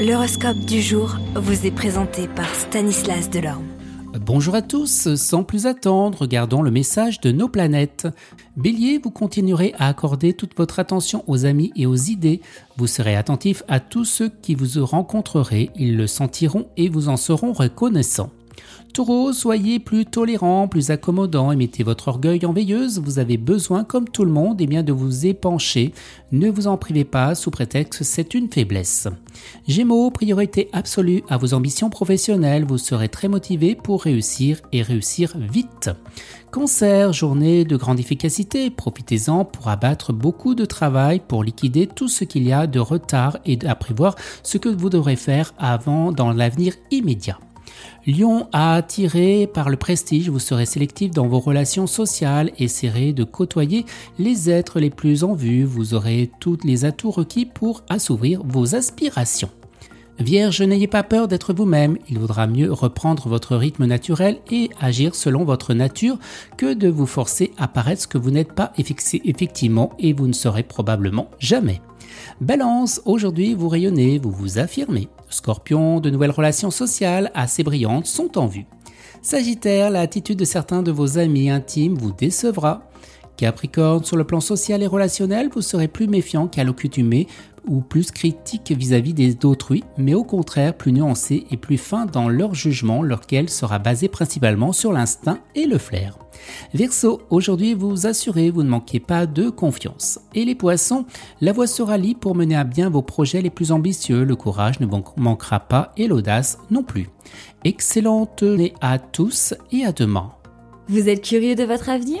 L'horoscope du jour vous est présenté par Stanislas Delorme. Bonjour à tous, sans plus attendre, regardons le message de nos planètes. Bélier, vous continuerez à accorder toute votre attention aux amis et aux idées. Vous serez attentif à tous ceux qui vous rencontrerez, ils le sentiront et vous en seront reconnaissants. Taureau, soyez plus tolérant, plus accommodant et mettez votre orgueil en veilleuse. Vous avez besoin, comme tout le monde, eh bien de vous épancher. Ne vous en privez pas sous prétexte que c'est une faiblesse. Gémeaux, priorité absolue à vos ambitions professionnelles. Vous serez très motivé pour réussir et réussir vite. Cancer, journée de grande efficacité. Profitez-en pour abattre beaucoup de travail, pour liquider tout ce qu'il y a de retard et à prévoir ce que vous devrez faire avant dans l'avenir immédiat. Lion a attiré par le prestige, vous serez sélectif dans vos relations sociales, essaierez de côtoyer les êtres les plus en vue, vous aurez tous les atouts requis pour assouvir vos aspirations. Vierge, n'ayez pas peur d'être vous-même, il vaudra mieux reprendre votre rythme naturel et agir selon votre nature que de vous forcer à paraître ce que vous n'êtes pas effectivement et vous ne serez probablement jamais. Balance, aujourd'hui vous rayonnez, vous vous affirmez. Scorpion, de nouvelles relations sociales assez brillantes sont en vue. Sagittaire, l'attitude de certains de vos amis intimes vous décevra. Capricorne, sur le plan social et relationnel, vous serez plus méfiant qu'à l'accoutumée ou plus critique vis-à-vis des d'autrui, mais au contraire plus nuancé et plus fin dans leur jugement, lequel sera basé principalement sur l'instinct et le flair. Verseau, aujourd'hui vous assurez, vous ne manquez pas de confiance. Et les poissons, la voie sera libre pour mener à bien vos projets les plus ambitieux, le courage ne manquera pas et l'audace non plus. Excellente journée à tous et à demain. Vous êtes curieux de votre avenir?